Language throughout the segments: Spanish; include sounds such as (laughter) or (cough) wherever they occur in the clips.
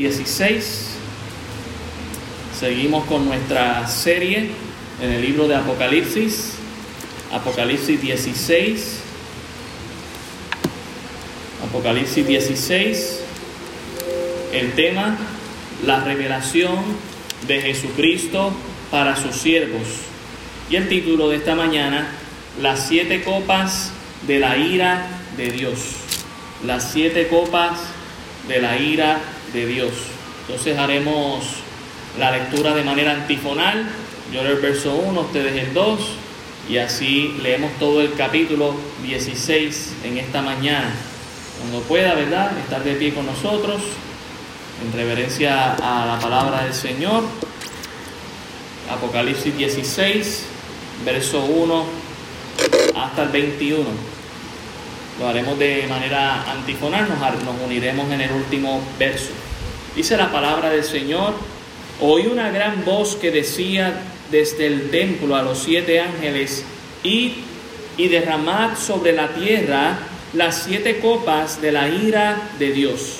16. Seguimos con nuestra serie en el libro de Apocalipsis, Apocalipsis 16. Apocalipsis 16, el tema, la revelación de Jesucristo para sus siervos. Y el título de esta mañana, las siete copas de la ira de Dios. Las siete copas de la ira de Dios. Entonces haremos la lectura de manera antifonal. Yo leo el verso 1, ustedes el 2, y así leemos todo el capítulo 16 en esta mañana. Cuando pueda, ¿verdad? Estar de pie con nosotros, en reverencia a la palabra del Señor. Apocalipsis 16, verso 1 hasta el 21. Lo haremos de manera antifonal, nos, nos uniremos en el último verso. Dice la palabra del Señor, oí una gran voz que decía desde el templo a los siete ángeles, id y derramad sobre la tierra las siete copas de la ira de Dios.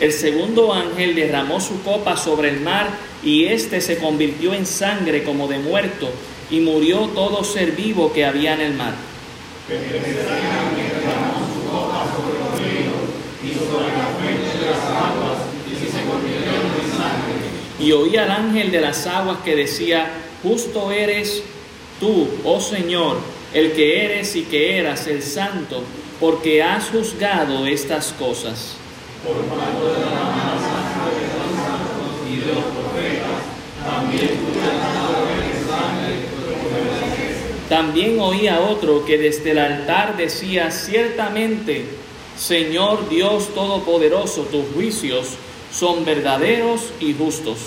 El segundo ángel derramó su copa sobre el mar y éste se convirtió en sangre como de muerto y murió todo ser vivo que había en el mar. Y oí al ángel de las aguas que decía, justo eres tú, oh Señor, el que eres y que eras el santo, porque has juzgado estas cosas. Por de la de los santos y de los profetas, también También oí a otro que desde el altar decía, ciertamente, Señor Dios Todopoderoso, tus juicios son verdaderos y justos.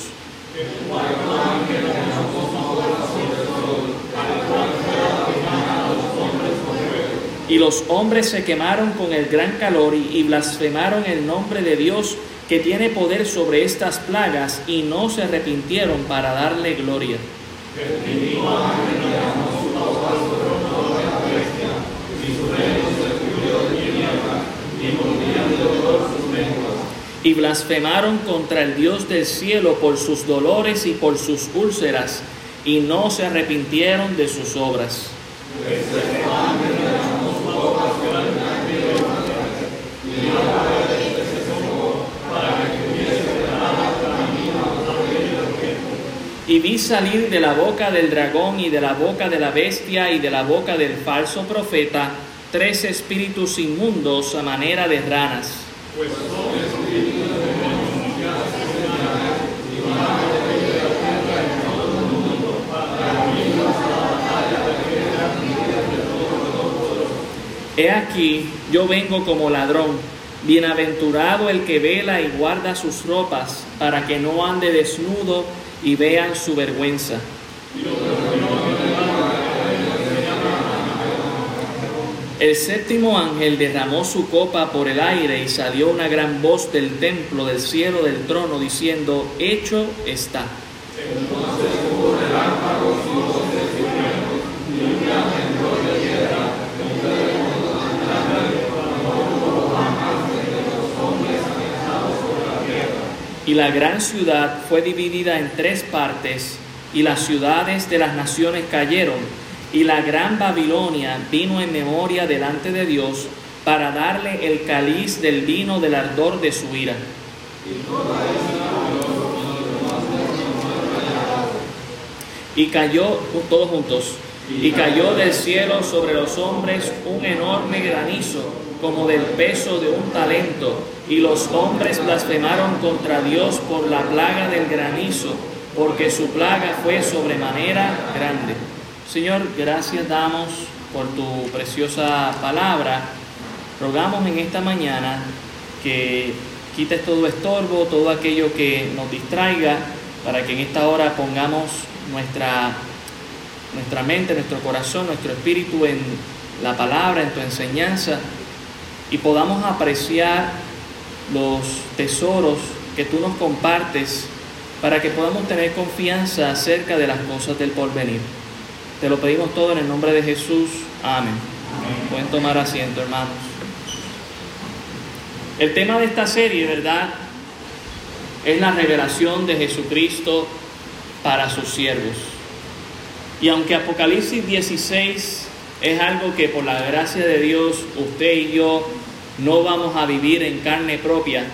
Y los hombres se quemaron con el gran calor y, blasfemaron el nombre de Dios que tiene poder sobre estas plagas y no se arrepintieron para darle gloria. y blasfemaron contra el Dios del cielo por sus dolores y por sus úlceras, y no se arrepintieron de sus obras. Y vi salir de la boca del dragón y de la boca de la bestia y de la boca del falso profeta tres espíritus inmundos a manera de ranas. He aquí, yo vengo como ladrón, bienaventurado el que vela y guarda sus ropas, para que no ande desnudo y vean su vergüenza. El séptimo ángel derramó su copa por el aire y salió una gran voz del templo del cielo del trono diciendo, hecho está. Y la gran ciudad fue dividida en tres partes, y las ciudades de las naciones cayeron, y la gran Babilonia vino en memoria delante de Dios para darle el cáliz del vino del ardor de su ira. Y cayó, todos juntos, y cayó del cielo sobre los hombres un enorme granizo como del peso de un talento, y los hombres blasfemaron contra Dios por la plaga del granizo, porque su plaga fue sobremanera grande. Señor, gracias damos por tu preciosa palabra. Rogamos en esta mañana que quites todo estorbo, todo aquello que nos distraiga, para que en esta hora pongamos nuestra, nuestra mente, nuestro corazón, nuestro espíritu en la palabra, en tu enseñanza y podamos apreciar los tesoros que tú nos compartes para que podamos tener confianza acerca de las cosas del porvenir. Te lo pedimos todo en el nombre de Jesús. Amén. Pueden tomar asiento, hermanos. El tema de esta serie, ¿verdad? Es la revelación de Jesucristo para sus siervos. Y aunque Apocalipsis 16 es algo que por la gracia de Dios usted y yo no vamos a vivir en carne propia,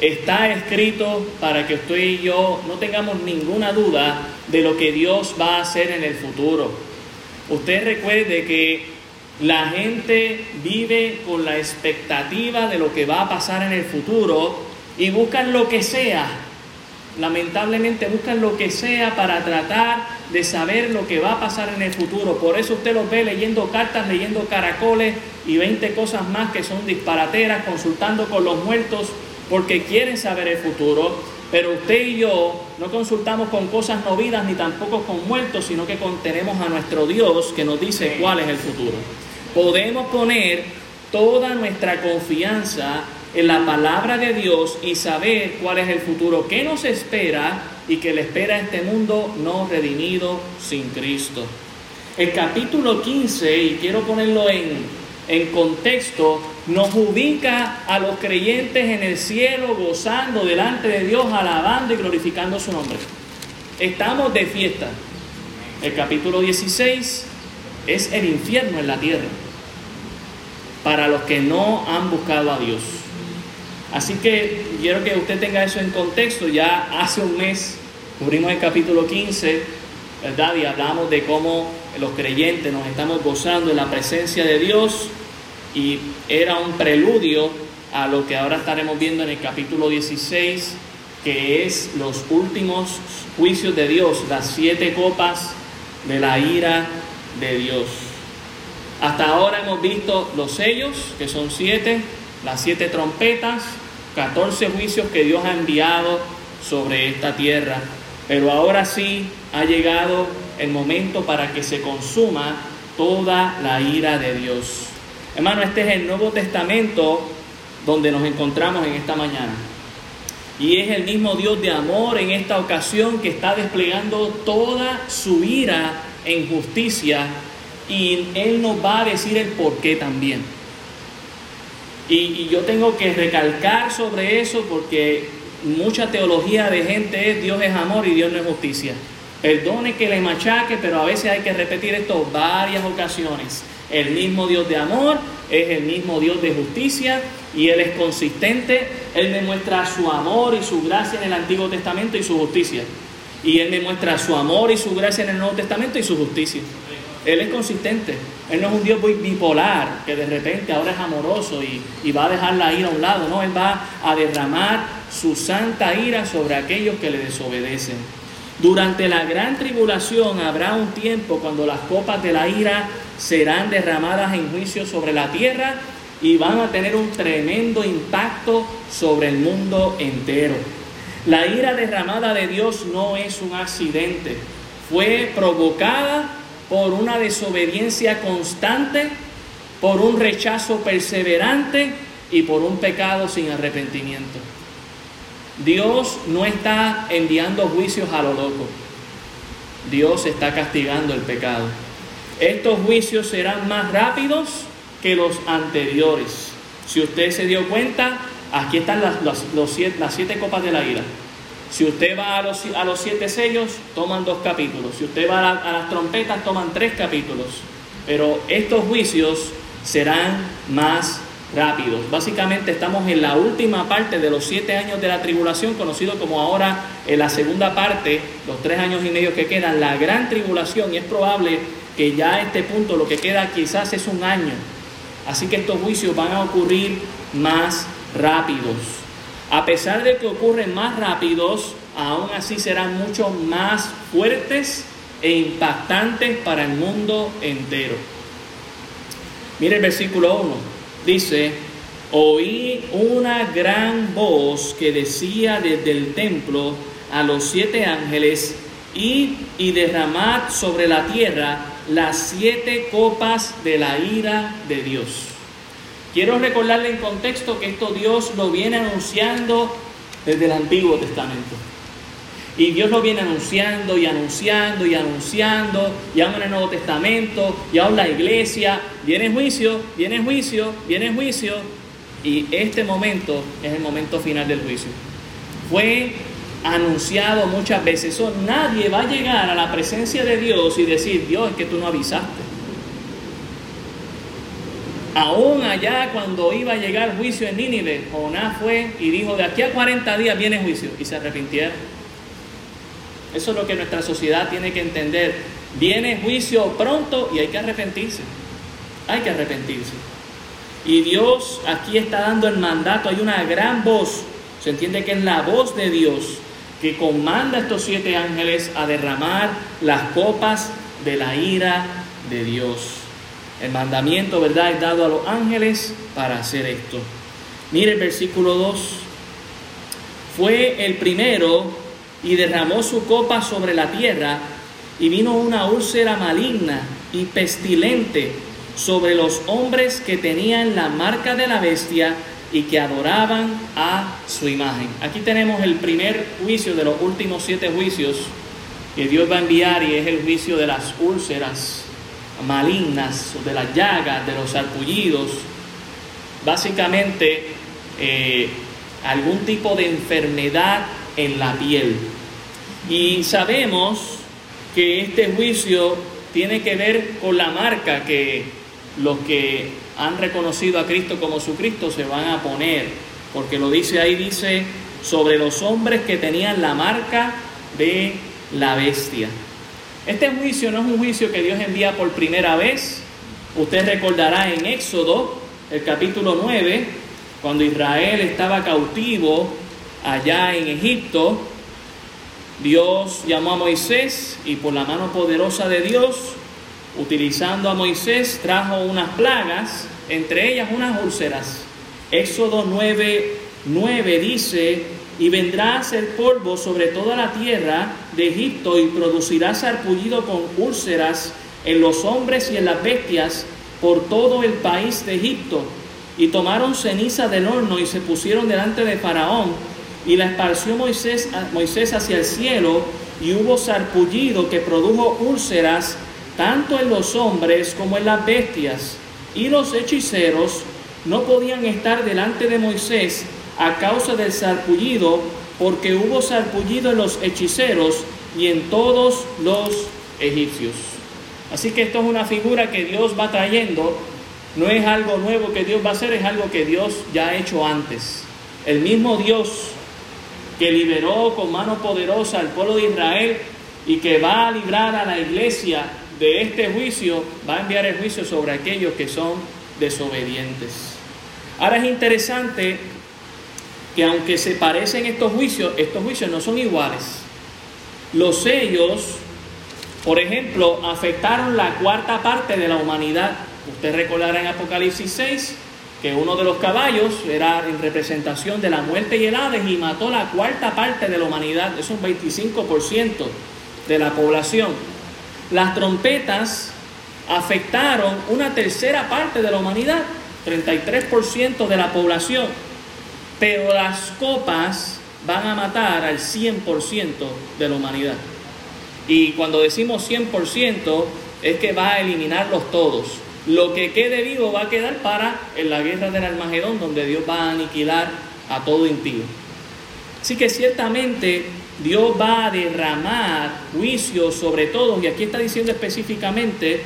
está escrito para que usted y yo no tengamos ninguna duda de lo que Dios va a hacer en el futuro. Usted recuerde que la gente vive con la expectativa de lo que va a pasar en el futuro y buscan lo que sea. Lamentablemente buscan lo que sea para tratar de saber lo que va a pasar en el futuro. Por eso usted los ve leyendo cartas, leyendo caracoles y 20 cosas más que son disparateras, consultando con los muertos porque quieren saber el futuro. Pero usted y yo no consultamos con cosas no vidas ni tampoco con muertos, sino que contenemos a nuestro Dios que nos dice cuál es el futuro. Podemos poner toda nuestra confianza en la palabra de Dios y saber cuál es el futuro que nos espera y que le espera a este mundo no redimido sin Cristo. El capítulo 15, y quiero ponerlo en, en contexto, nos ubica a los creyentes en el cielo gozando delante de Dios, alabando y glorificando su nombre. Estamos de fiesta. El capítulo 16 es el infierno en la tierra para los que no han buscado a Dios. Así que quiero que usted tenga eso en contexto. Ya hace un mes cubrimos el capítulo 15, ¿verdad? Y hablamos de cómo los creyentes nos estamos gozando en la presencia de Dios y era un preludio a lo que ahora estaremos viendo en el capítulo 16, que es los últimos juicios de Dios, las siete copas de la ira de Dios. Hasta ahora hemos visto los sellos, que son siete, las siete trompetas, 14 juicios que Dios ha enviado sobre esta tierra. Pero ahora sí ha llegado el momento para que se consuma toda la ira de Dios. Hermano, este es el Nuevo Testamento donde nos encontramos en esta mañana. Y es el mismo Dios de amor en esta ocasión que está desplegando toda su ira en justicia y Él nos va a decir el por qué también. Y, yo tengo que recalcar sobre eso porque mucha teología de gente es Dios es amor y Dios no es justicia. Perdone que le machaque, pero a veces hay que repetir esto varias ocasiones. El mismo Dios de amor es el mismo Dios de justicia y Él es consistente. Él demuestra su amor y su gracia en el Antiguo Testamento y su justicia. Y Él demuestra su amor y su gracia en el Nuevo Testamento y su justicia. Él es consistente. Él no es un Dios bipolar que de repente ahora es amoroso y, va a dejar la ira a un lado. No, Él va a derramar su santa ira sobre aquellos que le desobedecen. Durante la gran tribulación habrá un tiempo cuando las copas de la ira serán derramadas en juicio sobre la tierra y van a tener un tremendo impacto sobre el mundo entero. La ira derramada de Dios no es un accidente, fue provocada por una desobediencia constante, por un rechazo perseverante y por un pecado sin arrepentimiento. Dios no está enviando juicios a lo loco. Dios está castigando el pecado. Estos juicios serán más rápidos que los anteriores. Si usted se dio cuenta, aquí están las, siete, copas de la ira. Si usted va a los, a los siete sellos, toman dos capítulos. Si usted va a las trompetas, toman tres capítulos. Pero estos juicios serán más rápidos. Básicamente estamos en la última parte de los siete años de la tribulación, conocido como ahora en la segunda parte, los tres años y medio que quedan, la gran tribulación, y es probable que ya a este punto lo que queda quizás es un año. Así que estos juicios van a ocurrir más rápidos. A pesar de que ocurren más rápidos, aún así serán mucho más fuertes e impactantes para el mundo entero. Mire el versículo 1 dice, oí una gran voz que decía desde el templo a los siete ángeles, id y derramad sobre la tierra las siete copas de la ira de Dios. Quiero recordarle en contexto que esto Dios lo viene anunciando desde el Antiguo Testamento. Y Dios lo viene anunciando y anunciando y anunciando, y aún en el Nuevo Testamento, y aún la iglesia, viene juicio, viene juicio, viene juicio, y este momento es el momento final del juicio. Fue anunciado muchas veces. Eso, nadie va a llegar a la presencia de Dios y decir, Dios, es que tú no avisaste. Aún allá cuando iba a llegar juicio en Nínive, Jonás fue y dijo, de aquí a 40 días viene juicio. Y se arrepintieron. Eso es lo que nuestra sociedad tiene que entender. Viene juicio pronto y hay que arrepentirse. Hay que arrepentirse. Y Dios aquí está dando el mandato. Hay una gran voz. Se entiende que es la voz de Dios que comanda a estos siete ángeles a derramar las copas de la ira de Dios. El mandamiento, ¿verdad?, es dado a los ángeles para hacer esto. Mire el versículo 2. Fue el primero y derramó su copa sobre la tierra y vino una úlcera maligna y pestilente sobre los hombres que tenían la marca de la bestia y que adoraban a su imagen. Aquí tenemos el primer juicio de los últimos siete juicios que Dios va a enviar y es el juicio de las úlceras malignas, de las llagas, de los sarpullidos, básicamente eh, algún tipo de enfermedad en la piel. Y sabemos que este juicio tiene que ver con la marca que los que han reconocido a Cristo como su Cristo se van a poner, porque lo dice ahí, dice, sobre los hombres que tenían la marca de la bestia. Este juicio no es un juicio que Dios envía por primera vez. Usted recordará en Éxodo, el capítulo 9, cuando Israel estaba cautivo allá en Egipto, Dios llamó a Moisés y por la mano poderosa de Dios utilizando a Moisés, trajo unas plagas, entre ellas unas úlceras. Éxodo 9, 9 dice, y vendrá a ser polvo sobre toda la tierra de Egipto y producirá sarpullido con úlceras en los hombres y en las bestias por todo el país de Egipto. Y tomaron ceniza del horno y se pusieron delante de Faraón y la esparció Moisés, Moisés hacia el cielo y hubo sarpullido que produjo úlceras tanto en los hombres como en las bestias, y los hechiceros no podían estar delante de Moisés a causa del sarpullido, porque hubo sarpullido en los hechiceros y en todos los egipcios. Así que esto es una figura que Dios va trayendo, no es algo nuevo que Dios va a hacer, es algo que Dios ya ha hecho antes. El mismo Dios que liberó con mano poderosa al pueblo de Israel y que va a librar a la iglesia de este juicio va a enviar el juicio sobre aquellos que son desobedientes. Ahora es interesante que aunque se parecen estos juicios, estos juicios no son iguales. Los sellos, por ejemplo, afectaron la cuarta parte de la humanidad. Usted recordará en Apocalipsis 6 que uno de los caballos era en representación de la muerte y el Hades y mató la cuarta parte de la humanidad, es un 25% de la población. Las trompetas afectaron una tercera parte de la humanidad, 33% de la población, pero las copas van a matar al 100% de la humanidad. Y cuando decimos 100% es que va a eliminarlos todos. Lo que quede vivo va a quedar para en la guerra del Armagedón, donde Dios va a aniquilar a todo impío. Así que ciertamente Dios va a derramar juicio sobre todos, y aquí está diciendo específicamente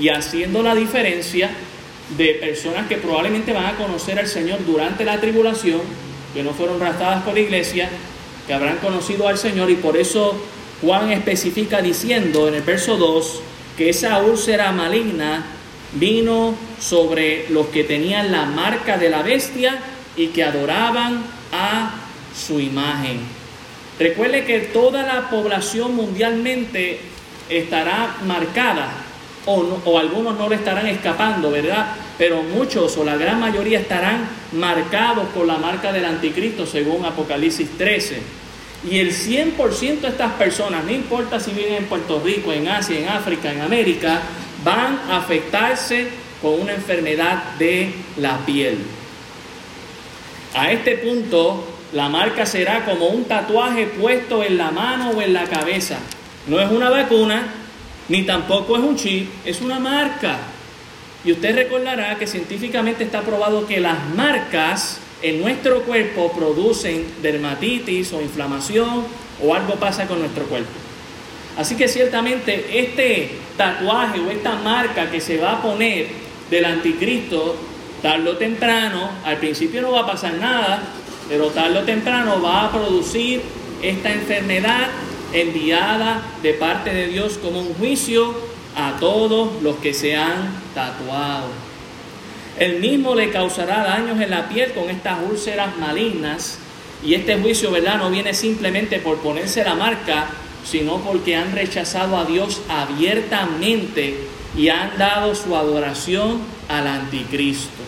y haciendo la diferencia de personas que probablemente van a conocer al Señor durante la tribulación, que no fueron raptadas por la iglesia, que habrán conocido al Señor, y por eso Juan especifica diciendo en el verso 2 que esa úlcera maligna vino sobre los que tenían la marca de la bestia y que adoraban a su imagen. Recuerde que toda la población mundialmente estará marcada, o, algunos no le estarán escapando, ¿verdad? Pero muchos o la gran mayoría estarán marcados por la marca del anticristo, según Apocalipsis 13. Y el 100% de estas personas, no importa si viven en Puerto Rico, en Asia, en África, en América, van a afectarse con una enfermedad de la piel. A este punto la marca será como un tatuaje puesto en la mano o en la cabeza. No es una vacuna, ni tampoco es un chip, es una marca. Y usted recordará que científicamente está probado que las marcas en nuestro cuerpo producen dermatitis o inflamación o algo pasa con nuestro cuerpo. Así que ciertamente este tatuaje o esta marca que se va a poner del anticristo, tarde o temprano, al principio no va a pasar nada, pero tarde o temprano va a producir esta enfermedad enviada de parte de Dios como un juicio a todos los que se han tatuado. El mismo le causará daños en la piel con estas úlceras malignas y este juicio, ¿verdad? No viene simplemente por ponerse la marca, sino porque han rechazado a Dios abiertamente y han dado su adoración al anticristo.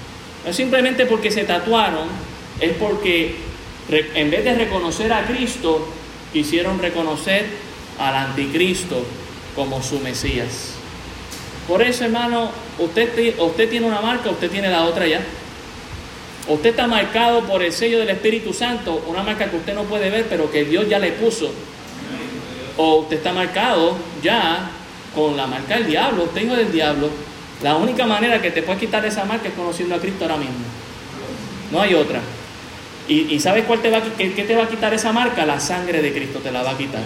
No es simplemente porque se tatuaron, es porque en vez de reconocer a Cristo, quisieron reconocer al anticristo como su Mesías. Por eso, hermano, usted, usted tiene una marca, usted tiene la otra ya. Usted está marcado por el sello del Espíritu Santo, una marca que usted no puede ver, pero que Dios ya le puso. O usted está marcado ya con la marca del diablo, usted hijo del diablo. La única manera que te puede quitar esa marca es conociendo a Cristo ahora mismo. No hay otra. ¿Y, sabes cuál te va, qué, te va a quitar esa marca? La sangre de Cristo te la va a quitar.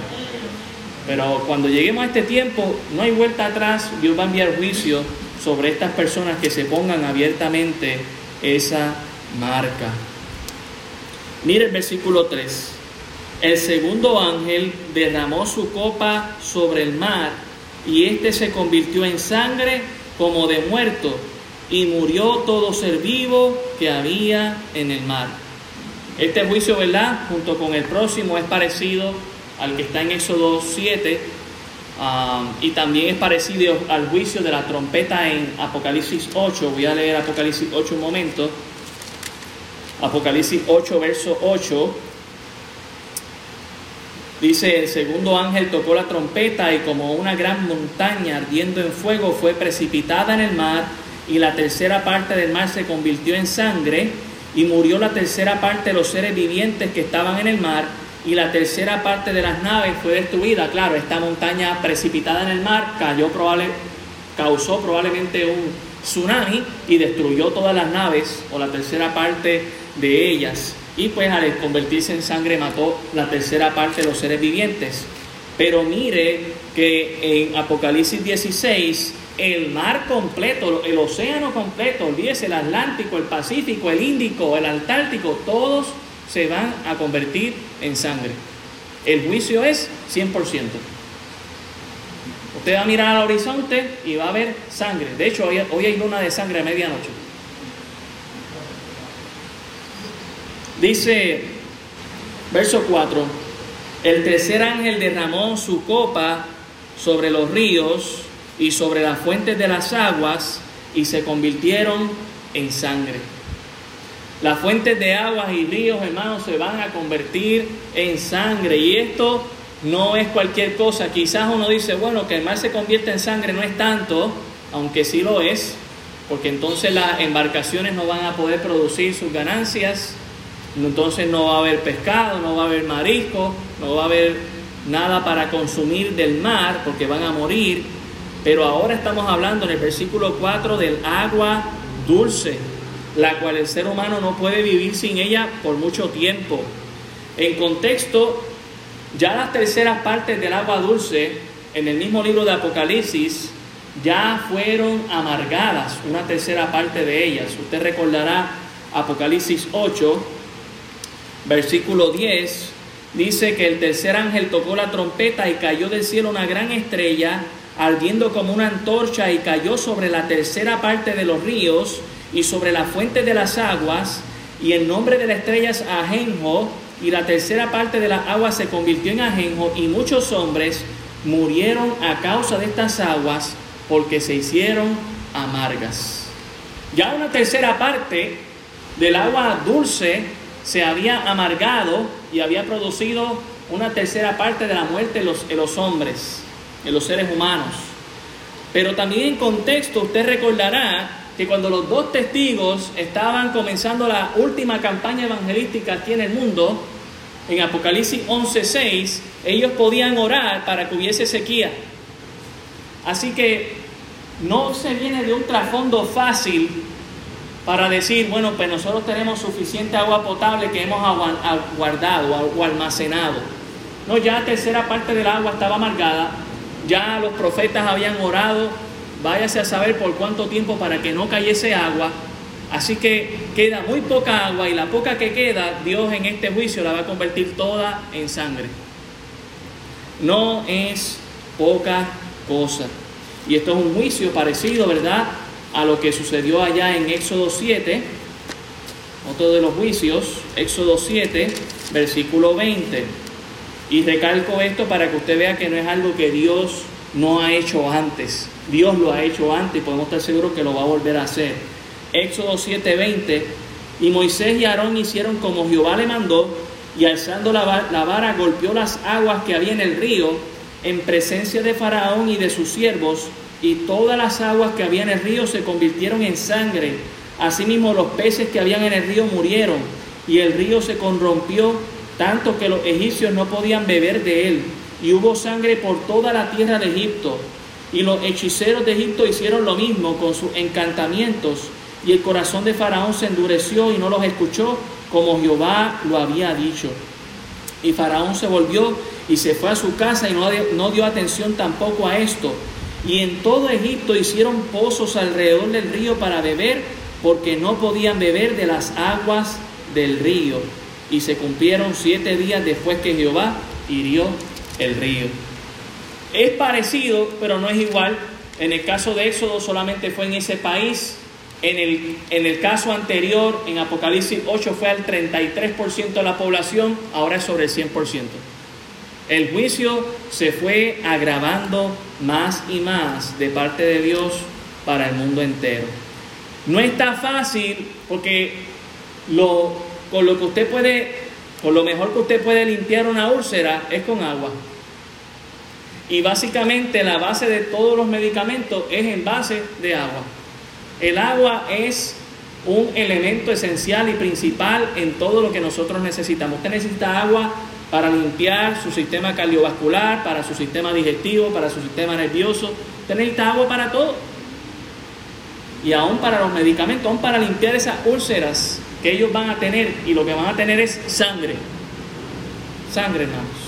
Pero cuando lleguemos a este tiempo, no hay vuelta atrás. Dios va a enviar juicio sobre estas personas que se pongan abiertamente esa marca. Mire el versículo 3. El segundo ángel derramó su copa sobre el mar y éste se convirtió en sangre como de muerto y murió todo ser vivo que había en el mar. Este juicio, ¿verdad? Junto con el próximo es parecido al que está en Éxodo 7 um, y también es parecido al juicio de la trompeta en Apocalipsis 8. Voy a leer Apocalipsis 8 un momento. Apocalipsis 8, verso 8. Dice, el segundo ángel tocó la trompeta y como una gran montaña ardiendo en fuego fue precipitada en el mar y la tercera parte del mar se convirtió en sangre y murió la tercera parte de los seres vivientes que estaban en el mar y la tercera parte de las naves fue destruida. Claro, esta montaña precipitada en el mar cayó probable, causó probablemente un tsunami y destruyó todas las naves o la tercera parte de ellas. Y pues al convertirse en sangre mató la tercera parte de los seres vivientes. Pero mire que en Apocalipsis 16 el mar completo, el océano completo, olvídese el Atlántico, el Pacífico, el Índico, el Antártico, todos se van a convertir en sangre. El juicio es 100%. Usted va a mirar al horizonte y va a ver sangre. De hecho, hoy, hoy hay luna de sangre a medianoche. Dice, verso 4, el tercer ángel derramó su copa sobre los ríos y sobre las fuentes de las aguas y se convirtieron en sangre. Las fuentes de aguas y ríos, hermanos, se van a convertir en sangre. Y esto no es cualquier cosa. Quizás uno dice, bueno, que el mar se convierte en sangre no es tanto, aunque sí lo es, porque entonces las embarcaciones no van a poder producir sus ganancias, entonces no va a haber pescado, no va a haber marisco, no va a haber nada para consumir del mar, porque van a morir. Pero ahora estamos hablando en el versículo 4 del agua dulce, la cual el ser humano no puede vivir sin ella por mucho tiempo. En contexto, ya las terceras partes del agua dulce, en el mismo libro de Apocalipsis, ya fueron amargadas, una tercera parte de ellas. Usted recordará Apocalipsis 8, versículo 10, dice que el tercer ángel tocó la trompeta y cayó del cielo una gran estrella ardiendo como una antorcha y cayó sobre la tercera parte de los ríos y sobre la fuente de las aguas, y el nombre de la estrella es Ajenjo, y la tercera parte de las aguas se convirtió en Ajenjo, y muchos hombres murieron a causa de estas aguas porque se hicieron amargas. Ya una tercera parte del agua dulce se había amargado y había producido una tercera parte de la muerte los, de los hombres en los seres humanos. Pero también en contexto usted recordará que cuando los dos testigos estaban comenzando la última campaña evangelística aquí en el mundo, en Apocalipsis 11:6, ellos podían orar para que hubiese sequía. Así que no se viene de un trasfondo fácil para decir, bueno, pues nosotros tenemos suficiente agua potable que hemos guardado o almacenado. No, ya la tercera parte del agua estaba amargada, ya los profetas habían orado, váyase a saber por cuánto tiempo para que no cayese agua. Así que queda muy poca agua y la poca que queda, Dios en este juicio la va a convertir toda en sangre. No es poca cosa. Y esto es un juicio parecido, ¿verdad? A lo que sucedió allá en Éxodo 7, otro de los juicios, Éxodo 7, versículo 20. Y recalco esto para que usted vea que no es algo que Dios no ha hecho antes. Dios lo ha hecho antes y podemos estar seguros que lo va a volver a hacer. Éxodo 7:20. Y Moisés y Aarón hicieron como Jehová le mandó, y alzando la, vara golpeó las aguas que había en el río en presencia de Faraón y de sus siervos, y todas las aguas que había en el río se convirtieron en sangre. Asimismo los peces que habían en el río murieron, y el río se corrompió tanto que los egipcios no podían beber de él, y hubo sangre por toda la tierra de Egipto. Y los hechiceros de Egipto hicieron lo mismo con sus encantamientos, y el corazón de Faraón se endureció y no los escuchó como Jehová lo había dicho. Y Faraón se volvió y se fue a su casa y no, no dio atención tampoco a esto. Y en todo Egipto hicieron pozos alrededor del río para beber, porque no podían beber de las aguas del río. Y se cumplieron siete días después que Jehová hirió el río. Es parecido, pero no es igual. En el caso de Éxodo solamente fue en ese país. En el, en el caso anterior, en Apocalipsis 8, fue al 33% de la población, ahora es sobre el 100%. El juicio se fue agravando más y más de parte de Dios para el mundo entero. No está fácil porque lo, con lo que usted puede, con lo mejor que usted puede limpiar una úlcera es con agua. Y básicamente la base de todos los medicamentos es en base de agua. El agua es un elemento esencial y principal en todo lo que nosotros necesitamos. Usted necesita agua para limpiar su sistema cardiovascular, para su sistema digestivo, para su sistema nervioso. Usted necesita agua para todo. Y aún para los medicamentos, aún para limpiar esas úlceras que ellos van a tener. Y lo que van a tener es sangre. Sangre, hermanos.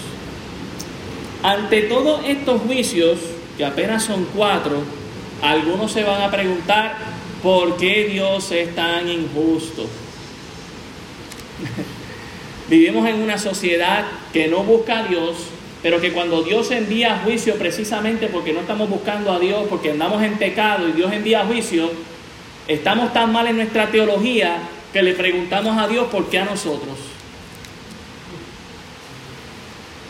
Ante todos estos juicios, que apenas son cuatro, algunos se van a preguntar, ¿por qué Dios es tan injusto? (laughs) Vivimos en una sociedad que no busca a Dios, pero que cuando Dios envía juicio precisamente porque no estamos buscando a Dios, porque andamos en pecado y Dios envía juicio, estamos tan mal en nuestra teología que le preguntamos a Dios por qué a nosotros.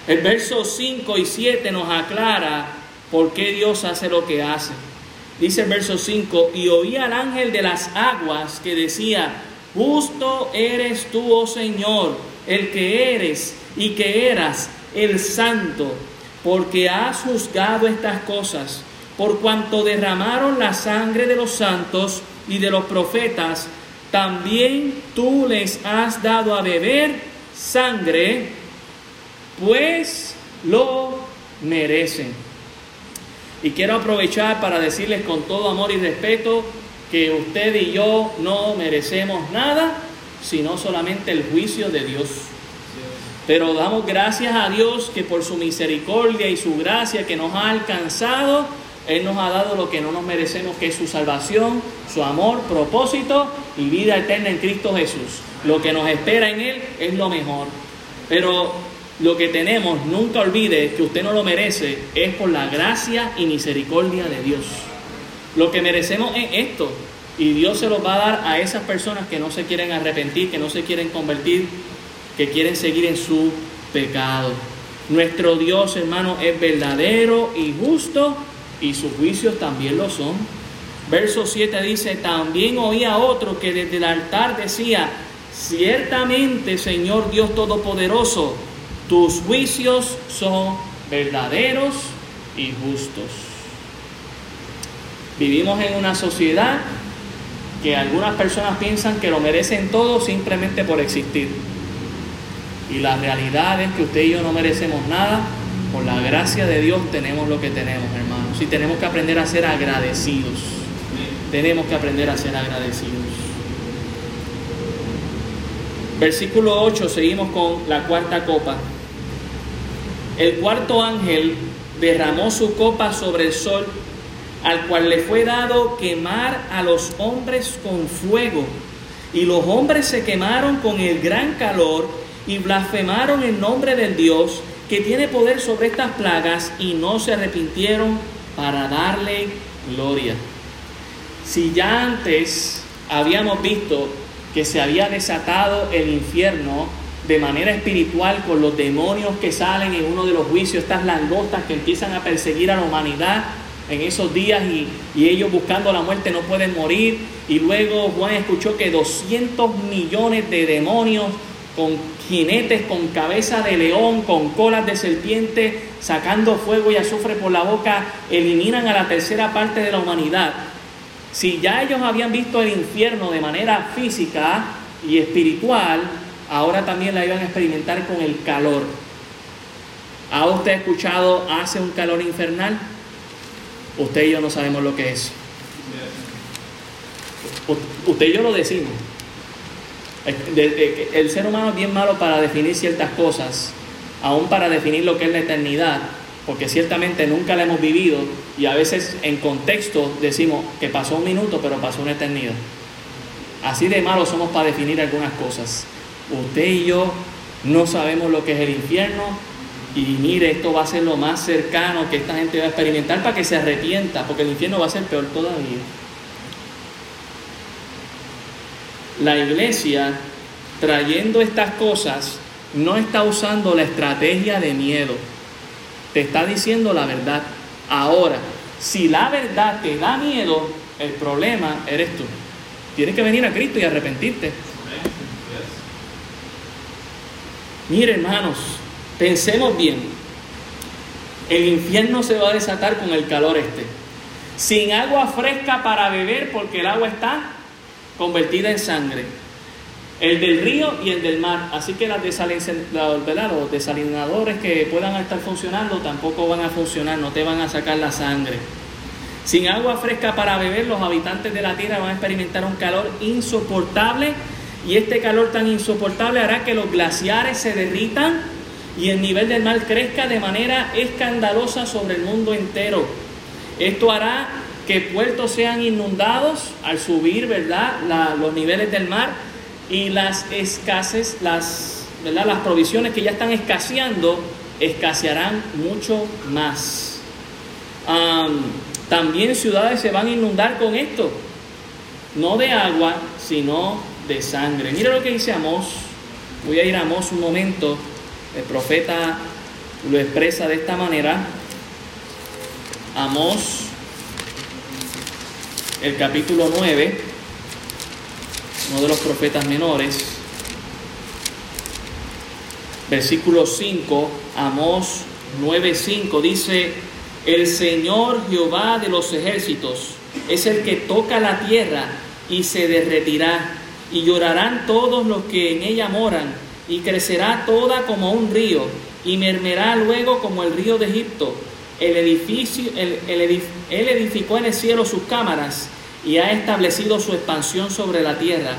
El verso 5 y 7 nos aclara por qué Dios hace lo que hace. Dice el verso 5, y oí al ángel de las aguas que decía, justo eres tú, oh Señor, el que eres y que eras el santo, porque has juzgado estas cosas, por cuanto derramaron la sangre de los santos y de los profetas, también tú les has dado a beber sangre, pues lo merecen. Y quiero aprovechar para decirles con todo amor y respeto que usted y yo no merecemos nada sino solamente el juicio de Dios. Pero damos gracias a Dios que por su misericordia y su gracia que nos ha alcanzado, Él nos ha dado lo que no nos merecemos, que es su salvación, su amor, propósito y vida eterna en Cristo Jesús. Lo que nos espera en Él es lo mejor. Pero lo que tenemos, nunca olvide que usted no lo merece, es por la gracia y misericordia de Dios. Lo que merecemos es esto, y Dios se los va a dar a esas personas que no se quieren arrepentir, que no se quieren convertir, que quieren seguir en su pecado. Nuestro Dios, hermano, es verdadero y justo y sus juicios también lo son. Verso 7 dice, también oía otro que desde el altar decía, ciertamente Señor Dios Todopoderoso, tus juicios son verdaderos y justos. Vivimos en una sociedad que algunas personas piensan que lo merecen todo simplemente por existir. Y la realidad es que usted y yo no merecemos nada. Por la gracia de Dios tenemos lo que tenemos, hermanos. Y tenemos que aprender a ser agradecidos. Tenemos que aprender a ser agradecidos. Versículo 8, seguimos con la cuarta copa. El cuarto ángel derramó su copa sobre el sol, al cual le fue dado quemar a los hombres con fuego. Y los hombres se quemaron con el gran calor y blasfemaron el nombre del Dios que tiene poder sobre estas plagas y no se arrepintieron para darle gloria. Si ya antes habíamos visto que se había desatado el infierno de manera espiritual con los demonios que salen en uno de los juicios, estas langostas que empiezan a perseguir a la humanidad en esos días y, ellos buscando la muerte no pueden morir. Y luego Juan escuchó que 200 millones de demonios con jinetes, con cabeza de león, con colas de serpiente, sacando fuego y azufre por la boca, eliminan a la tercera parte de la humanidad. Si ya ellos habían visto el infierno de manera física y espiritual, ahora también la iban a experimentar con el calor. ¿Ha usted escuchado hace un calor infernal? Usted y yo no sabemos lo que es. Usted y yo lo decimos. El ser humano es bien malo para definir ciertas cosas, aún para definir lo que es la eternidad, porque ciertamente nunca la hemos vivido y a veces en contexto decimos que pasó un minuto, pero pasó una eternidad. Así de malos somos para definir algunas cosas. Usted y yo no sabemos lo que es el infierno y mire, esto va a ser lo más cercano que esta gente va a experimentar para que se arrepienta, porque el infierno va a ser peor todavía. La iglesia, trayendo estas cosas, no está usando la estrategia de miedo. Te está diciendo la verdad. Ahora, si la verdad te da miedo, el problema eres tú. Tienes que venir a Cristo y arrepentirte. Mire, hermanos, pensemos bien. El infierno se va a desatar con el calor este. Sin agua fresca para beber porque el agua está convertida en sangre. El del río y el del mar. Así que las los desalinadores que puedan estar funcionando tampoco van a funcionar, no te van a sacar la sangre. Sin agua fresca para beber, los habitantes de la tierra van a experimentar un calor insoportable y este calor tan insoportable hará que los glaciares se derritan y el nivel del mar crezca de manera escandalosa sobre el mundo entero. Esto hará que puertos sean inundados al subir, ¿verdad? los niveles del mar y las escasez, las, ¿verdad? las provisiones que ya están escaseando, escasearán mucho más. también ciudades se van a inundar con esto, no de agua, sino de sangre. Mira lo que dice Amós. Voy a ir a Amós un momento. El profeta lo expresa de esta manera. Amós el capítulo 9, uno de los profetas menores, versículo 5, Amós 9:5 dice, el Señor Jehová de los ejércitos es el que toca la tierra y se derretirá, y llorarán todos los que en ella moran, y crecerá toda como un río, y mermerá luego como el río de Egipto. El edificio, él edificó en el cielo sus cámaras y ha establecido su expansión sobre la tierra.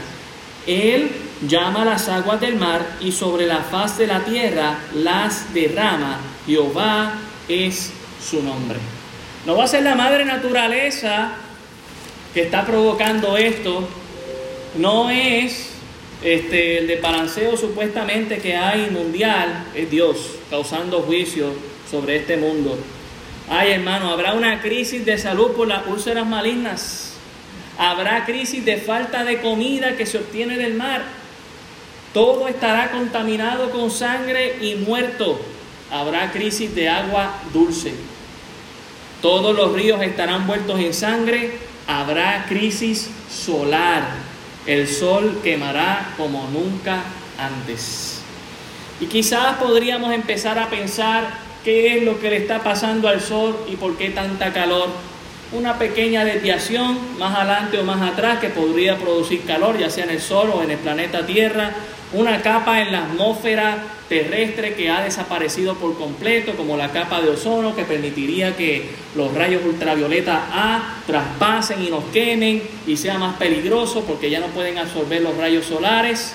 Él llama las aguas del mar y sobre la faz de la tierra las derrama. Jehová es su nombre. No va a ser la madre naturaleza que está provocando esto. No es este, el desbalanceo supuestamente que hay mundial. Es Dios causando juicio sobre este mundo. Ay, hermano, habrá una crisis de salud por las úlceras malignas. Habrá crisis de falta de comida que se obtiene del mar. Todo estará contaminado con sangre y muerto. Habrá crisis de agua dulce. Todos los ríos estarán vueltos en sangre. Habrá crisis solar. El sol quemará como nunca antes. Y quizás podríamos empezar a pensar qué es lo que le está pasando al sol y por qué tanta calor. Una pequeña desviación más adelante o más atrás que podría producir calor, ya sea en el sol o en el planeta Tierra, una capa en la atmósfera terrestre que ha desaparecido por completo, como la capa de ozono, que permitiría que los rayos ultravioleta A traspasen y nos quemen y sea más peligroso porque ya no pueden absorber los rayos solares.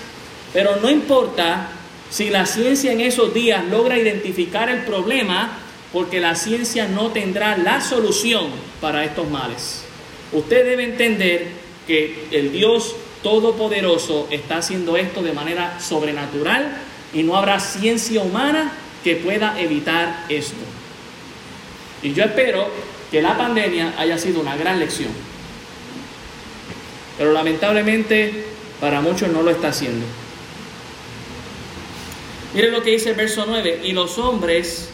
Pero no importa si la ciencia en esos días logra identificar el problema, porque la ciencia no tendrá la solución para estos males. Usted debe entender que el Dios Todopoderoso está haciendo esto de manera sobrenatural y no habrá ciencia humana que pueda evitar esto. Y yo espero que la pandemia haya sido una gran lección. Pero lamentablemente para muchos no lo está haciendo. Miren lo que dice el verso 9. Y los hombres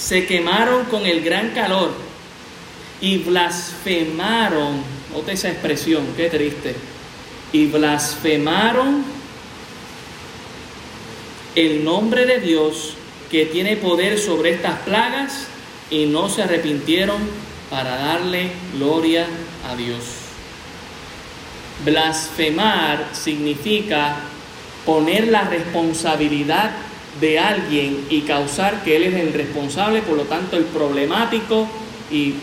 se quemaron con el gran calor y blasfemaron. Otra esa expresión, qué triste. Y blasfemaron el nombre de Dios que tiene poder sobre estas plagas y no se arrepintieron para darle gloria a Dios. Blasfemar significa poner la responsabilidad de alguien y causar que él es el responsable, por lo tanto el problemático y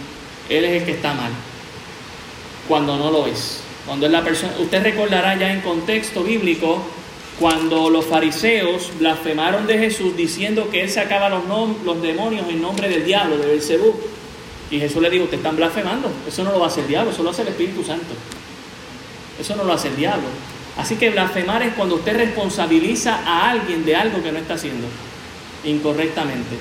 él es el que está mal, cuando no lo es. Cuando es la persona, usted recordará ya en contexto bíblico cuando los fariseos blasfemaron de Jesús diciendo que él sacaba los, los demonios en nombre del diablo, de Belcebú. Y Jesús le dijo, te están blasfemando, eso no lo hacer el diablo, eso lo hace el Espíritu Santo. Eso no lo hace el diablo. Así que blasfemar es cuando usted responsabiliza a alguien de algo que no está haciendo incorrectamente.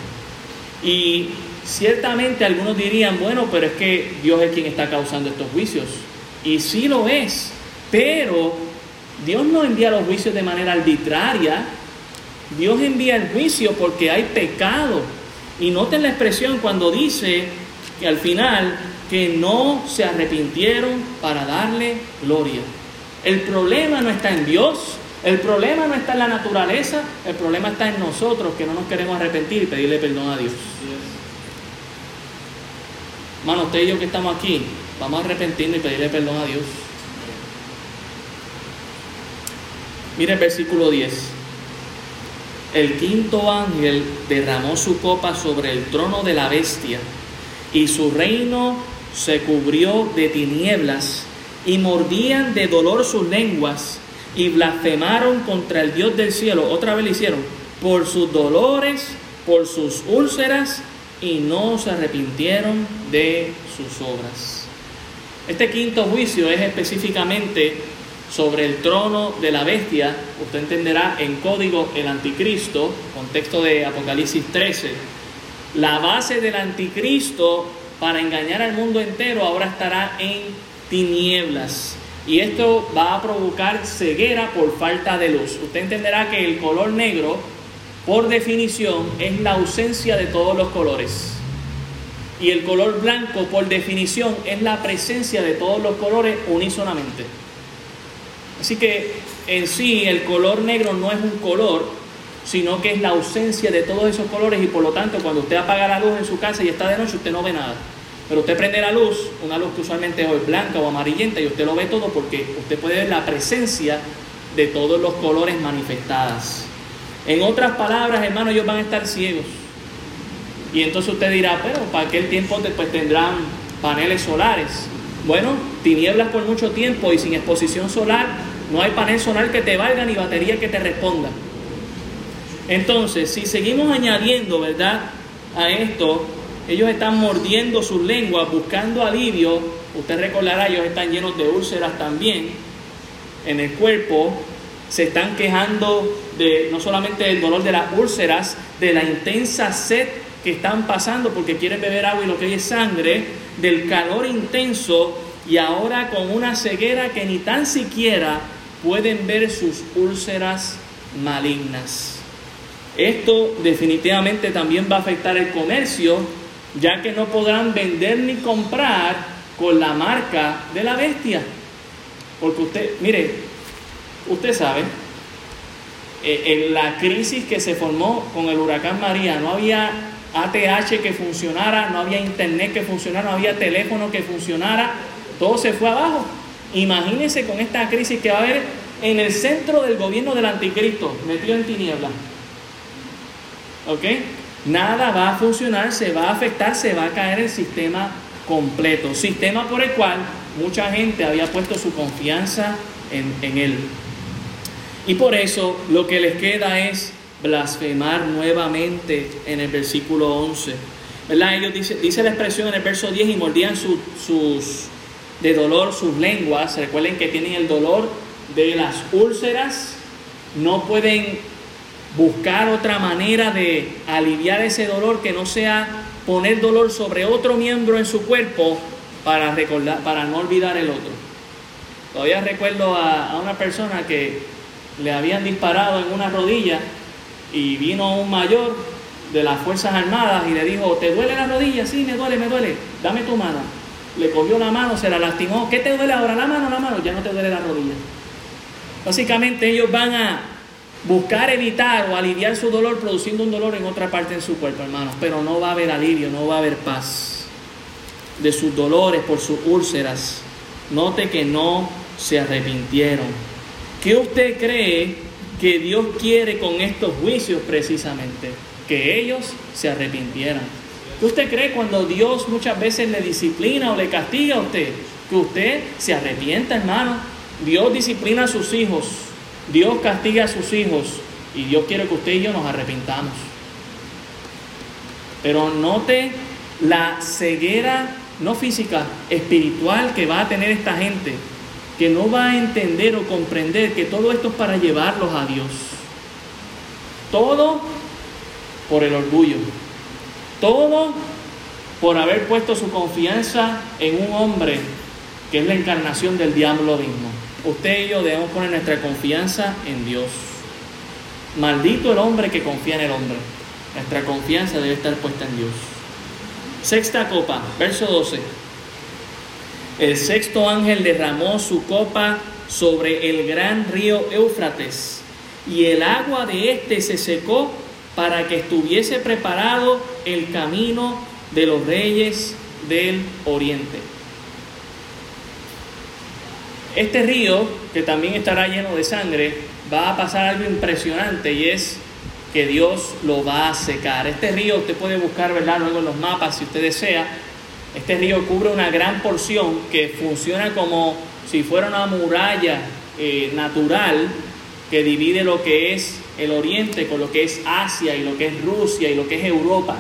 Y ciertamente algunos dirían, bueno, pero es que Dios es quien está causando estos juicios. Y sí lo es, pero Dios no envía los juicios de manera arbitraria. Dios envía el juicio porque hay pecado. Y noten la expresión cuando dice que al final que no se arrepintieron para darle gloria. El problema no está en Dios, el problema no está en la naturaleza, el problema está en nosotros que no nos queremos arrepentir y pedirle perdón a Dios. Hermano, usted y yo que estamos aquí, vamos a arrepentirnos y pedirle perdón a Dios. Mire el versículo 10. El quinto ángel derramó su copa sobre el trono de la bestia y su reino se cubrió de tinieblas y mordían de dolor sus lenguas y blasfemaron contra el Dios del cielo. Otra vez lo hicieron, por sus dolores, por sus úlceras, y no se arrepintieron de sus obras. Este quinto juicio es específicamente sobre el trono de la bestia. Usted entenderá en código el anticristo, contexto de Apocalipsis 13. La base del anticristo para engañar al mundo entero ahora estará en tinieblas. Y esto va a provocar ceguera por falta de luz. Usted entenderá que el color negro, por definición, es la ausencia de todos los colores. Y el color blanco, por definición, es la presencia de todos los colores unísonamente. Así que en sí el color negro no es un color, sino que es la ausencia de todos esos colores y por lo tanto cuando usted apaga la luz en su casa y está de noche, usted no ve nada. Pero usted prende la luz, una luz que usualmente es blanca o amarillenta, y usted lo ve todo porque usted puede ver la presencia de todos los colores manifestadas. En otras palabras, hermano, ellos van a estar ciegos. Y entonces usted dirá, pero para aquel tiempo después tendrán paneles solares. Bueno, tinieblas por mucho tiempo y sin exposición solar, no hay panel solar que te valga ni batería que te responda. Entonces, si seguimos añadiendo, ¿verdad? A esto, ellos están mordiendo sus lenguas, buscando alivio. Usted recordará, ellos están llenos de úlceras también en el cuerpo. Se están quejando de no solamente del dolor de las úlceras, de la intensa sed que están pasando porque quieren beber agua y lo que hay es sangre, del calor intenso y ahora con una ceguera que ni tan siquiera pueden ver sus úlceras malignas. Esto definitivamente también va a afectar el comercio ya que no podrán vender ni comprar con la marca de la bestia. Porque usted, mire, usted sabe, eh, en la crisis que se formó con el huracán María, no había ATH que funcionara, no había internet que funcionara, no había teléfono que funcionara, todo se fue abajo. Imagínense con esta crisis que va a haber en el centro del gobierno del anticristo, metido en tinieblas. ¿Ok? Nada va a funcionar, se va a afectar, se va a caer el sistema completo. Sistema por el cual mucha gente había puesto su confianza en, en él. Y por eso lo que les queda es blasfemar nuevamente en el versículo 11. ¿Verdad? Ellos dice, dice la expresión en el verso 10 y mordían sus de dolor sus lenguas. Recuerden que tienen el dolor de las úlceras. No pueden buscar otra manera de aliviar ese dolor que no sea poner dolor sobre otro miembro en su cuerpo para, recordar, para no olvidar el otro. Todavía recuerdo a, a una persona que le habían disparado en una rodilla y vino un mayor de las Fuerzas Armadas y le dijo, ¿te duele la rodilla? Sí, me duele, me duele, dame tu mano. Le cogió la mano, se la lastimó. ¿Qué te duele ahora? La mano, la mano, ya no te duele la rodilla. Básicamente ellos van a buscar evitar o aliviar su dolor produciendo un dolor en otra parte en su cuerpo, hermanos. Pero no va a haber alivio, no va a haber paz de sus dolores por sus úlceras. Note que no se arrepintieron. ¿Qué usted cree que Dios quiere con estos juicios precisamente? Que ellos se arrepintieran. ¿Qué usted cree cuando Dios muchas veces le disciplina o le castiga a usted? Que usted se arrepienta, hermano. Dios disciplina a sus hijos Dios castiga a sus hijos y Dios quiere que usted y yo nos arrepintamos. Pero note la ceguera, no física, espiritual que va a tener esta gente, que no va a entender o comprender que todo esto es para llevarlos a Dios. Todo por el orgullo. Todo por haber puesto su confianza en un hombre que es la encarnación del diablo mismo usted y yo debemos poner nuestra confianza en Dios. Maldito el hombre que confía en el hombre. Nuestra confianza debe estar puesta en Dios. Sexta copa, verso 12. El sexto ángel derramó su copa sobre el gran río Éufrates, y el agua de éste se secó para que estuviese preparado el camino de los reyes del oriente. Este río, que también estará lleno de sangre, va a pasar algo impresionante y es que Dios lo va a secar. Este río usted puede buscar, ¿verdad? Luego en los mapas si usted desea. Este río cubre una gran porción que funciona como si fuera una muralla eh, natural que divide lo que es el oriente con lo que es Asia y lo que es Rusia y lo que es Europa.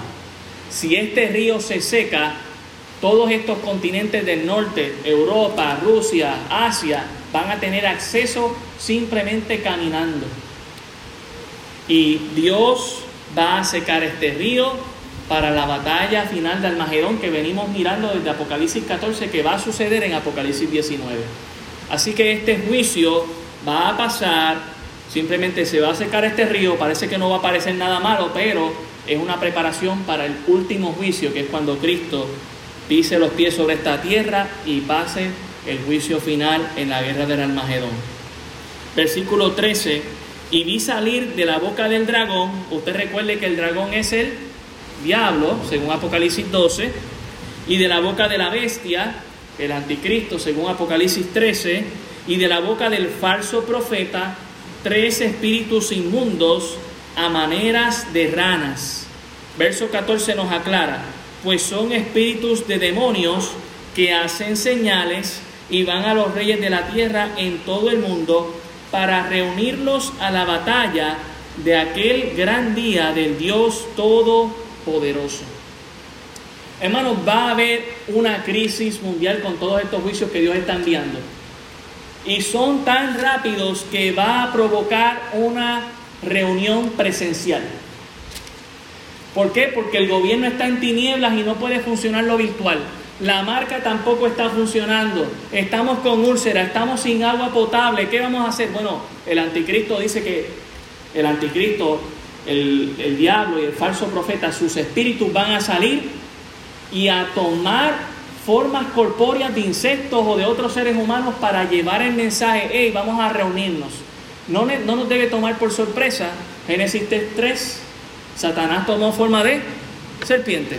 Si este río se seca, todos estos continentes del norte, Europa, Rusia, Asia, van a tener acceso simplemente caminando. Y Dios va a secar este río para la batalla final de Almagedón que venimos mirando desde Apocalipsis 14 que va a suceder en Apocalipsis 19. Así que este juicio va a pasar, simplemente se va a secar este río, parece que no va a parecer nada malo, pero es una preparación para el último juicio que es cuando Cristo pise los pies sobre esta tierra y pase el juicio final en la guerra del Armagedón. Versículo 13, y vi salir de la boca del dragón, usted recuerde que el dragón es el diablo, según Apocalipsis 12, y de la boca de la bestia, el anticristo, según Apocalipsis 13, y de la boca del falso profeta, tres espíritus inmundos a maneras de ranas. Verso 14 nos aclara, pues son espíritus de demonios que hacen señales y van a los reyes de la tierra en todo el mundo para reunirlos a la batalla de aquel gran día del Dios Todopoderoso. Hermanos, va a haber una crisis mundial con todos estos juicios que Dios está enviando. Y son tan rápidos que va a provocar una reunión presencial. ¿Por qué? Porque el gobierno está en tinieblas y no puede funcionar lo virtual. La marca tampoco está funcionando. Estamos con úlcera, estamos sin agua potable. ¿Qué vamos a hacer? Bueno, el anticristo dice que el anticristo, el, el diablo y el falso profeta, sus espíritus van a salir y a tomar formas corpóreas de insectos o de otros seres humanos para llevar el mensaje, hey, vamos a reunirnos. No, no nos debe tomar por sorpresa. Génesis 3 Satanás tomó forma de serpiente.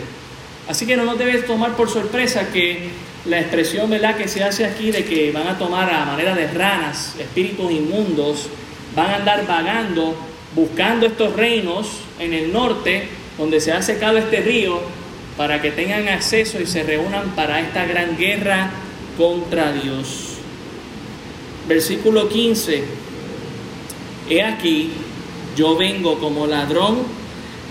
Así que no nos debe tomar por sorpresa que la expresión ¿verdad? que se hace aquí de que van a tomar a manera de ranas, espíritus inmundos, van a andar vagando, buscando estos reinos en el norte, donde se ha secado este río, para que tengan acceso y se reúnan para esta gran guerra contra Dios. Versículo 15. He aquí, yo vengo como ladrón,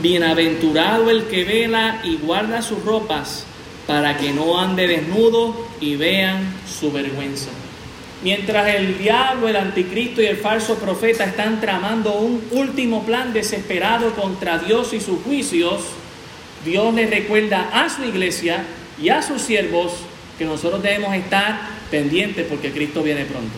bienaventurado el que vela y guarda sus ropas, para que no ande desnudo y vean su vergüenza. Mientras el diablo, el anticristo y el falso profeta están tramando un último plan desesperado contra Dios y sus juicios, Dios le recuerda a su iglesia y a sus siervos que nosotros debemos estar pendientes porque Cristo viene pronto.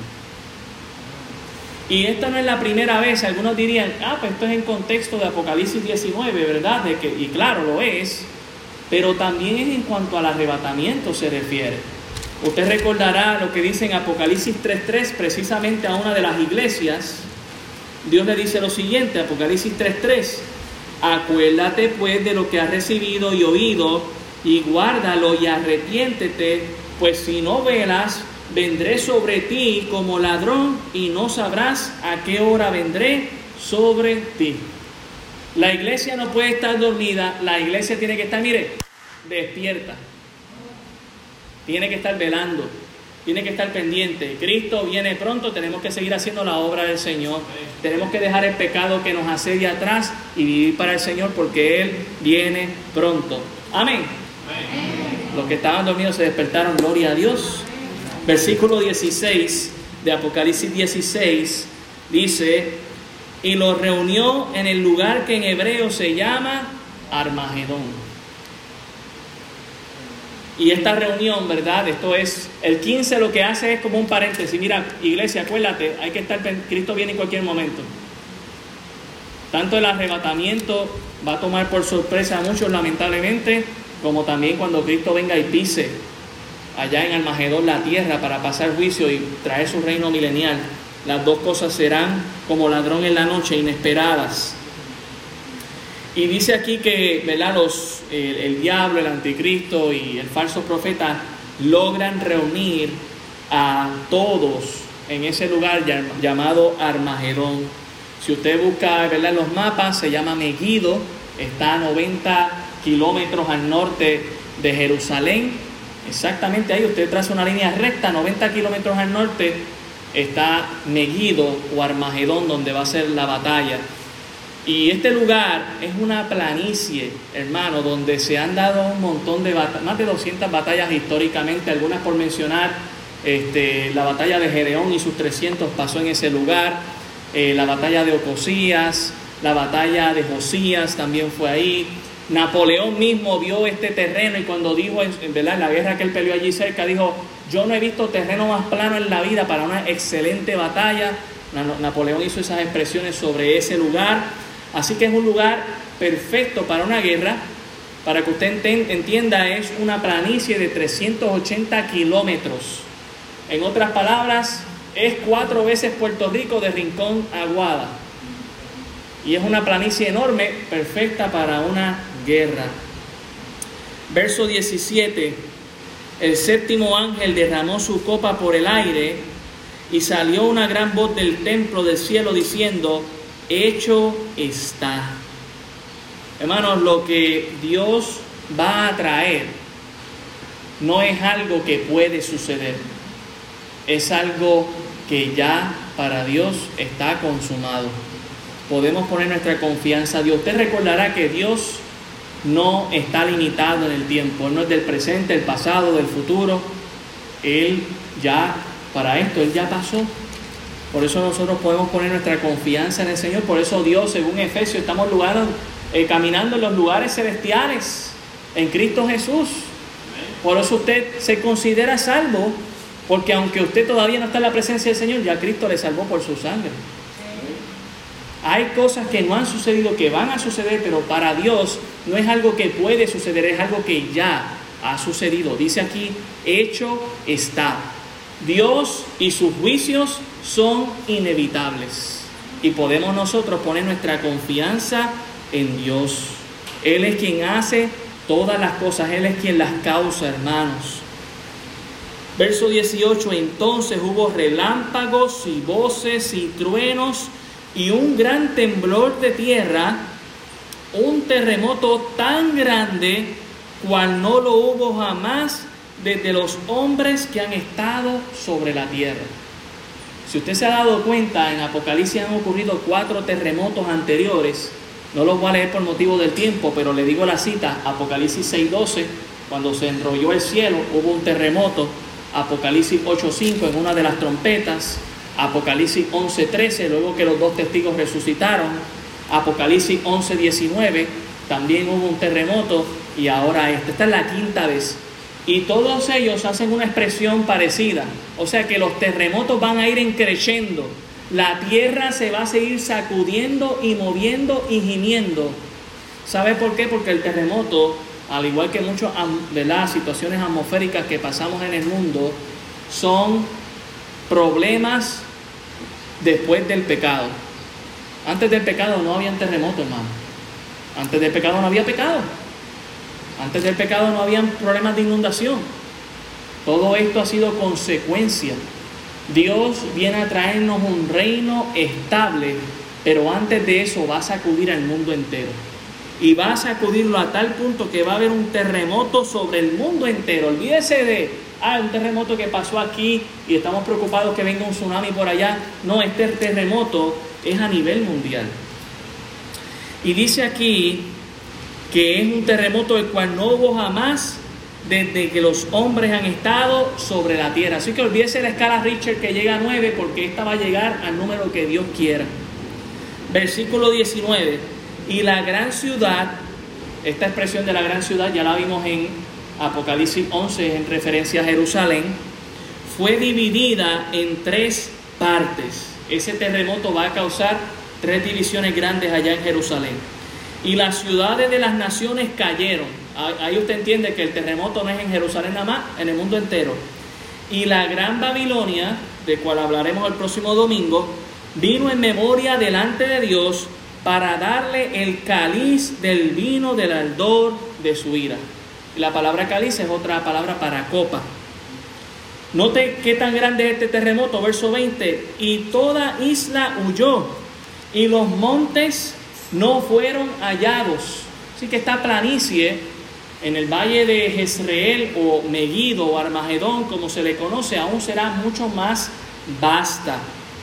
Y esta no es la primera vez, algunos dirían, ah, pues esto es en contexto de Apocalipsis 19, ¿verdad? Que, y claro, lo es, pero también es en cuanto al arrebatamiento se refiere. Usted recordará lo que dice en Apocalipsis 3.3, precisamente a una de las iglesias. Dios le dice lo siguiente, Apocalipsis 3.3, acuérdate pues de lo que has recibido y oído, y guárdalo y arrepiéntete, pues si no velas, vendré sobre ti como ladrón y no sabrás a qué hora vendré sobre ti. La iglesia no puede estar dormida, la iglesia tiene que estar, mire, despierta. Tiene que estar velando, tiene que estar pendiente. Cristo viene pronto, tenemos que seguir haciendo la obra del Señor. Tenemos que dejar el pecado que nos asedia atrás y vivir para el Señor porque Él viene pronto. Amén. Los que estaban dormidos se despertaron, gloria a Dios. Versículo 16 de Apocalipsis 16 dice, y los reunió en el lugar que en hebreo se llama Armagedón. Y esta reunión, ¿verdad? Esto es, el 15 lo que hace es como un paréntesis. Mira, iglesia, acuérdate, hay que estar, Cristo viene en cualquier momento. Tanto el arrebatamiento va a tomar por sorpresa a muchos, lamentablemente, como también cuando Cristo venga y pise allá en Armagedón la tierra para pasar juicio y traer su reino milenial. Las dos cosas serán como ladrón en la noche, inesperadas. Y dice aquí que ¿verdad? El, diablo, el anticristo y el falso profeta logran reunir a todos en ese lugar llamado Armagedón. Si usted busca ¿verdad? los mapas, se llama Megiddo, está a 90 kilómetros al norte de Jerusalén. Exactamente ahí, usted traza una línea recta, 90 kilómetros al norte, está Megiddo o Armagedón, donde va a ser la batalla. Y este lugar es una planicie, hermano, donde se han dado un montón de batallas, más de 200 batallas históricamente, algunas por mencionar, este, la batalla de Gedeón y sus 300 pasó en ese lugar, eh, la batalla de Ocosías, la batalla de Josías también fue ahí, Napoleón mismo vio este terreno y cuando dijo en, ¿verdad? la guerra que él peleó allí cerca, dijo, yo no he visto terreno más plano en la vida para una excelente batalla. Napoleón hizo esas expresiones sobre ese lugar. Así que es un lugar perfecto para una guerra. Para que usted entienda, es una planicie de 380 kilómetros. En otras palabras, es cuatro veces Puerto Rico de Rincón Aguada. Y es una planicie enorme, perfecta para una guerra. Verso 17, el séptimo ángel derramó su copa por el aire y salió una gran voz del templo del cielo diciendo, hecho está. Hermanos, lo que Dios va a traer no es algo que puede suceder, es algo que ya para Dios está consumado. Podemos poner nuestra confianza a Dios. Usted recordará que Dios no está limitado en el tiempo, no es del presente, el pasado, del futuro. Él ya, para esto, Él ya pasó. Por eso nosotros podemos poner nuestra confianza en el Señor. Por eso Dios, según Efesios, estamos eh, caminando en los lugares celestiales, en Cristo Jesús. Por eso usted se considera salvo, porque aunque usted todavía no está en la presencia del Señor, ya Cristo le salvó por su sangre. Hay cosas que no han sucedido, que van a suceder, pero para Dios no es algo que puede suceder, es algo que ya ha sucedido. Dice aquí, hecho está. Dios y sus juicios son inevitables. Y podemos nosotros poner nuestra confianza en Dios. Él es quien hace todas las cosas. Él es quien las causa, hermanos. Verso 18, entonces hubo relámpagos y voces y truenos y un gran temblor de tierra, un terremoto tan grande cual no lo hubo jamás desde los hombres que han estado sobre la tierra. Si usted se ha dado cuenta, en Apocalipsis han ocurrido cuatro terremotos anteriores. No los voy a leer por motivo del tiempo, pero le digo la cita, Apocalipsis 6.12, cuando se enrolló el cielo, hubo un terremoto. Apocalipsis 8.5 en una de las trompetas. Apocalipsis 11.13, luego que los dos testigos resucitaron. Apocalipsis 11.19, también hubo un terremoto y ahora esta. Esta es la quinta vez. Y todos ellos hacen una expresión parecida. O sea que los terremotos van a ir encreciendo. La tierra se va a seguir sacudiendo y moviendo y gimiendo. ¿Sabe por qué? Porque el terremoto, al igual que muchas las situaciones atmosféricas que pasamos en el mundo, son problemas después del pecado. Antes del pecado no había terremoto, hermano. Antes del pecado no había pecado. Antes del pecado no habían problemas de inundación. Todo esto ha sido consecuencia. Dios viene a traernos un reino estable, pero antes de eso va a sacudir al mundo entero. Y va a sacudirlo a tal punto que va a haber un terremoto sobre el mundo entero. Olvídese de, ah, un terremoto que pasó aquí y estamos preocupados que venga un tsunami por allá. No, este terremoto es a nivel mundial. Y dice aquí que es un terremoto del cual no hubo jamás desde que los hombres han estado sobre la tierra. Así que olvídese la escala Richard que llega a 9 porque esta va a llegar al número que Dios quiera. Versículo 19. Y la gran ciudad, esta expresión de la gran ciudad ya la vimos en Apocalipsis 11 en referencia a Jerusalén, fue dividida en tres partes. Ese terremoto va a causar tres divisiones grandes allá en Jerusalén y las ciudades de las naciones cayeron. Ahí usted entiende que el terremoto no es en Jerusalén nada más, en el mundo entero. Y la gran Babilonia, de cual hablaremos el próximo domingo, vino en memoria delante de Dios para darle el cáliz del vino del ardor de su ira. La palabra cáliz es otra palabra para copa. Note qué tan grande es este terremoto, verso 20. Y toda isla huyó, y los montes no fueron hallados. Así que esta planicie en el valle de Jezreel o Megiddo o Armagedón, como se le conoce, aún será mucho más vasta.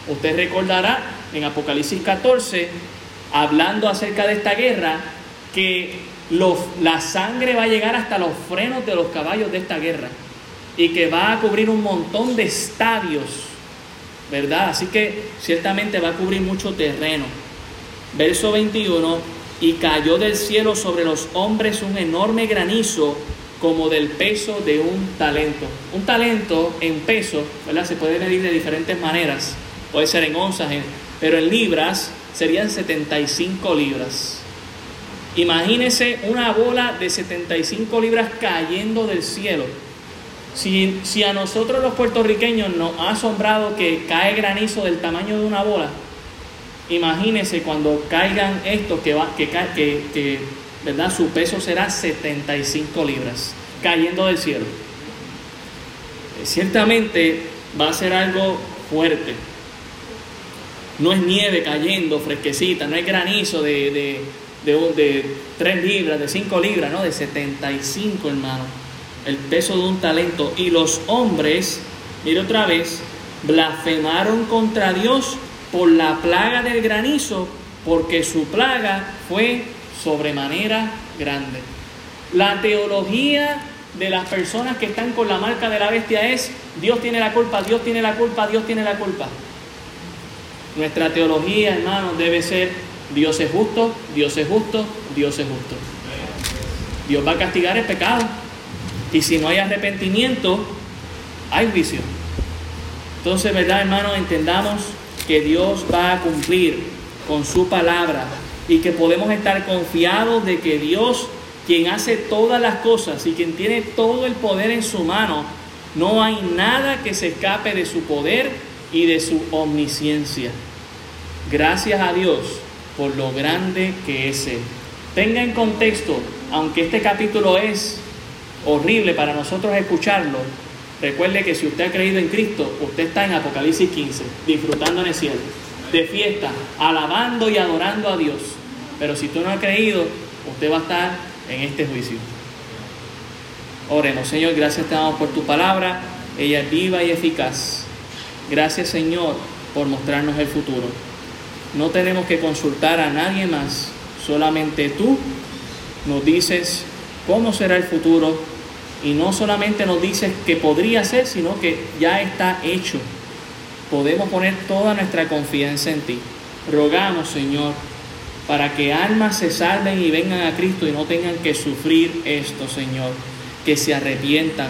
Usted recordará en Apocalipsis 14, hablando acerca de esta guerra, que la sangre va a llegar hasta los frenos de los caballos de esta guerra y que va a cubrir un montón de estadios, ¿verdad? Así que ciertamente va a cubrir mucho terreno. Verso 21, y cayó del cielo sobre los hombres un enorme granizo como del peso de un talento. Un talento en peso, ¿verdad? Se puede medir de diferentes maneras. Puede ser en onzas, pero en libras serían 75 libras. Imagínese una bola de 75 libras cayendo del cielo. Si, si a nosotros los puertorriqueños nos ha asombrado que cae granizo del tamaño de una bola, Imagínense cuando caigan estos que, va, que, que, que ¿verdad? su peso será 75 libras, cayendo del cielo. Ciertamente va a ser algo fuerte. No es nieve cayendo fresquecita, no es granizo de, de, de 3 libras, de 5 libras, no, de 75 hermano. El peso de un talento. Y los hombres, mire otra vez, blasfemaron contra Dios por la plaga del granizo, porque su plaga fue sobremanera grande. La teología de las personas que están con la marca de la bestia es Dios tiene la culpa, Dios tiene la culpa, Dios tiene la culpa. Nuestra teología, hermano, debe ser Dios es justo, Dios es justo, Dios es justo. Dios va a castigar el pecado. Y si no hay arrepentimiento, hay juicio. Entonces, ¿verdad, hermano? Entendamos que Dios va a cumplir con su palabra y que podemos estar confiados de que Dios, quien hace todas las cosas y quien tiene todo el poder en su mano, no hay nada que se escape de su poder y de su omnisciencia. Gracias a Dios por lo grande que es Él. Tenga en contexto, aunque este capítulo es horrible para nosotros escucharlo, recuerde que si usted ha creído en Cristo, usted está en Apocalipsis 15, disfrutando en el cielo, de fiesta, alabando y adorando a Dios. Pero si tú no has creído, usted va a estar en este juicio. Oremos, Señor, gracias te damos por tu palabra, ella es viva y eficaz. Gracias, Señor, por mostrarnos el futuro. No tenemos que consultar a nadie más, solamente tú nos dices cómo será el futuro y no solamente nos dices que podría ser, sino que ya está hecho. Podemos poner toda nuestra confianza en ti. Rogamos, Señor, para que almas se salven y vengan a Cristo y no tengan que sufrir esto, Señor. Que se arrepientan,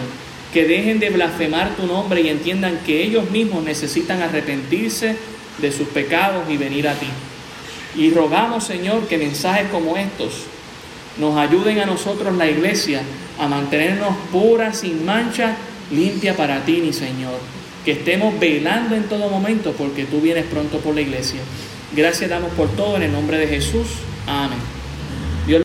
que dejen de blasfemar tu nombre y entiendan que ellos mismos necesitan arrepentirse de sus pecados y venir a ti. Y rogamos, Señor, que mensajes como estos nos ayuden a nosotros, la iglesia, a mantenernos puras, sin mancha, limpia para ti, mi Señor. Que estemos velando en todo momento porque tú vienes pronto por la iglesia. Gracias damos por todo en el nombre de Jesús. Amén.